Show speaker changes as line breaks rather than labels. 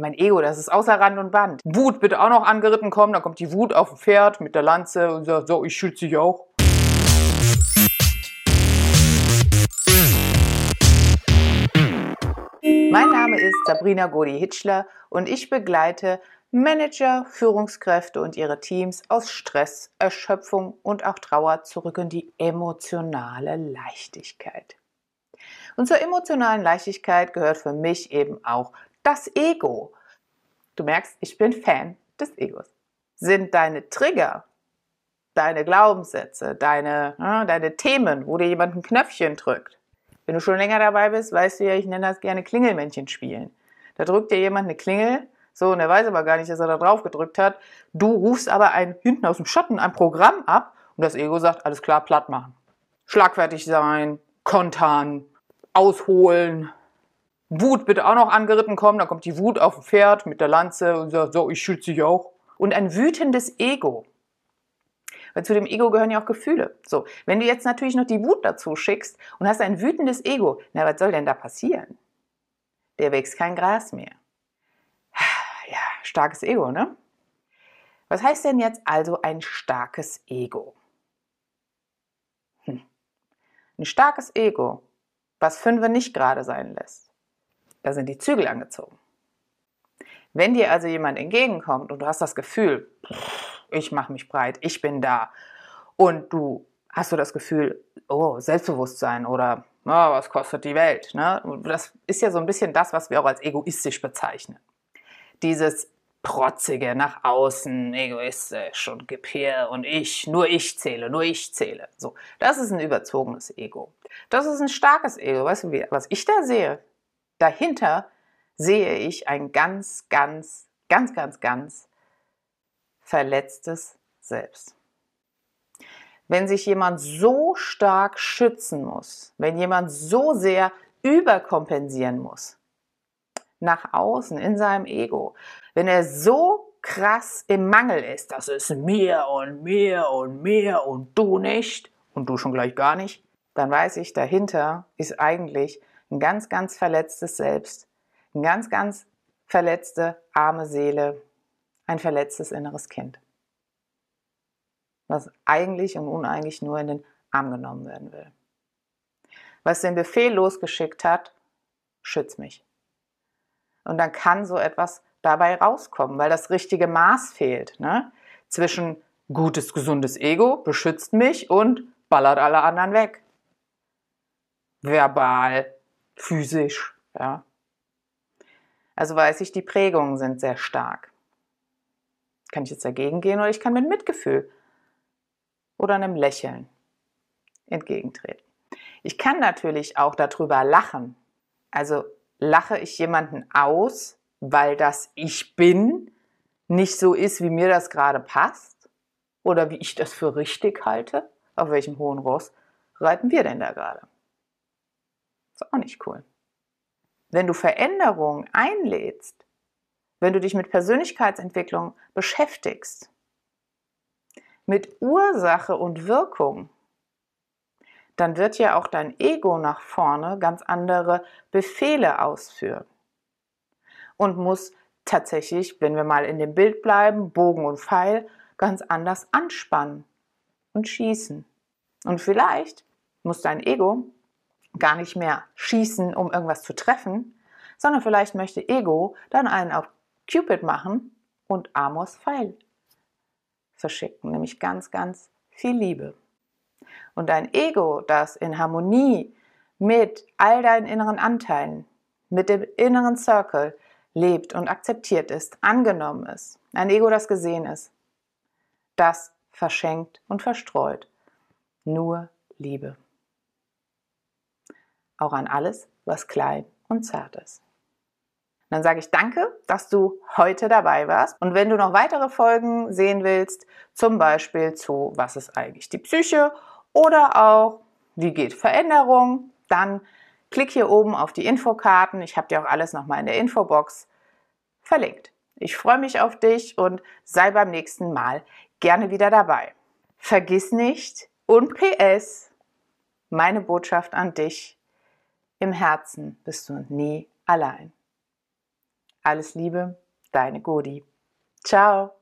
Mein Ego, das ist außer Rand und Band. Wut bitte auch noch angeritten kommen, dann kommt die Wut auf dem Pferd mit der Lanze und sagt, so, ich schütze dich auch. Mein Name ist Sabrina Godi-Hitschler und ich begleite Manager, Führungskräfte und ihre Teams aus Stress, Erschöpfung und auch Trauer zurück in die emotionale Leichtigkeit. Und zur emotionalen Leichtigkeit gehört für mich eben auch das Ego. Du merkst, ich bin Fan des Egos. Sind deine Trigger, deine Glaubenssätze, deine, äh, deine Themen, wo dir jemand ein Knöpfchen drückt. Wenn du schon länger dabei bist, weißt du ja, ich nenne das gerne Klingelmännchen spielen. Da drückt dir jemand eine Klingel, so, und er weiß aber gar nicht, dass er da drauf gedrückt hat. Du rufst aber ein, hinten aus dem Schatten ein Programm ab und das Ego sagt, alles klar, platt machen. Schlagfertig sein, kontern, ausholen. Wut bitte auch noch angeritten kommen, dann kommt die Wut auf dem Pferd mit der Lanze und sagt, so, ich schütze dich auch. Und ein wütendes Ego. Weil zu dem Ego gehören ja auch Gefühle. So, wenn du jetzt natürlich noch die Wut dazu schickst und hast ein wütendes Ego, na, was soll denn da passieren? Der wächst kein Gras mehr. Ja, starkes Ego, ne? Was heißt denn jetzt also ein starkes Ego? Hm. Ein starkes Ego was Fünfe nicht gerade sein lässt. Da sind die Zügel angezogen. Wenn dir also jemand entgegenkommt und du hast das Gefühl, ich mache mich breit, ich bin da und du hast du das Gefühl, oh, Selbstbewusstsein oder oh, was kostet die Welt? Ne? Das ist ja so ein bisschen das, was wir auch als egoistisch bezeichnen. Dieses protzige nach außen, egoistisch und her und ich, nur ich zähle, nur ich zähle. So, das ist ein überzogenes Ego. Das ist ein starkes Ego. Weißt du, was ich da sehe? Dahinter sehe ich ein ganz, ganz, ganz, ganz, ganz verletztes Selbst. Wenn sich jemand so stark schützen muss, wenn jemand so sehr überkompensieren muss, nach außen, in seinem Ego. Wenn er so krass im Mangel ist, das ist mehr und mehr und mehr und du nicht und du schon gleich gar nicht, dann weiß ich, dahinter ist eigentlich ein ganz, ganz verletztes Selbst, ein ganz, ganz verletzte arme Seele, ein verletztes inneres Kind, was eigentlich und uneigentlich nur in den Arm genommen werden will. Was den Befehl losgeschickt hat, schütz mich. Und dann kann so etwas dabei rauskommen, weil das richtige Maß fehlt. Ne? Zwischen gutes, gesundes Ego beschützt mich und ballert alle anderen weg. Verbal, physisch. Ja. Also weiß ich, die Prägungen sind sehr stark. Kann ich jetzt dagegen gehen oder ich kann mit Mitgefühl oder einem Lächeln entgegentreten. Ich kann natürlich auch darüber lachen. Also lache ich jemanden aus, weil das Ich bin nicht so ist, wie mir das gerade passt oder wie ich das für richtig halte? Auf welchem hohen Ross reiten wir denn da gerade? Ist auch nicht cool. Wenn du Veränderungen einlädst, wenn du dich mit Persönlichkeitsentwicklung beschäftigst, mit Ursache und Wirkung, dann wird ja auch dein Ego nach vorne ganz andere Befehle ausführen und muss tatsächlich, wenn wir mal in dem Bild bleiben, Bogen und Pfeil ganz anders anspannen und schießen. Und vielleicht muss dein Ego gar nicht mehr schießen, um irgendwas zu treffen, sondern vielleicht möchte Ego dann einen auf Cupid machen und Amos Pfeil verschicken, nämlich ganz, ganz viel Liebe. Und dein Ego, das in Harmonie mit all deinen inneren Anteilen, mit dem inneren Circle lebt und akzeptiert ist, angenommen ist, ein Ego, das gesehen ist, das verschenkt und verstreut nur Liebe. Auch an alles, was klein und zart ist. Dann sage ich danke, dass du heute dabei warst. Und wenn du noch weitere Folgen sehen willst, zum Beispiel zu Was ist eigentlich die Psyche oder auch wie geht Veränderung, dann klick hier oben auf die Infokarten. Ich habe dir auch alles nochmal in der Infobox verlinkt. Ich freue mich auf dich und sei beim nächsten Mal gerne wieder dabei. Vergiss nicht und PS, meine Botschaft an dich, im Herzen bist du nie allein. Alles Liebe, deine Godi. Ciao.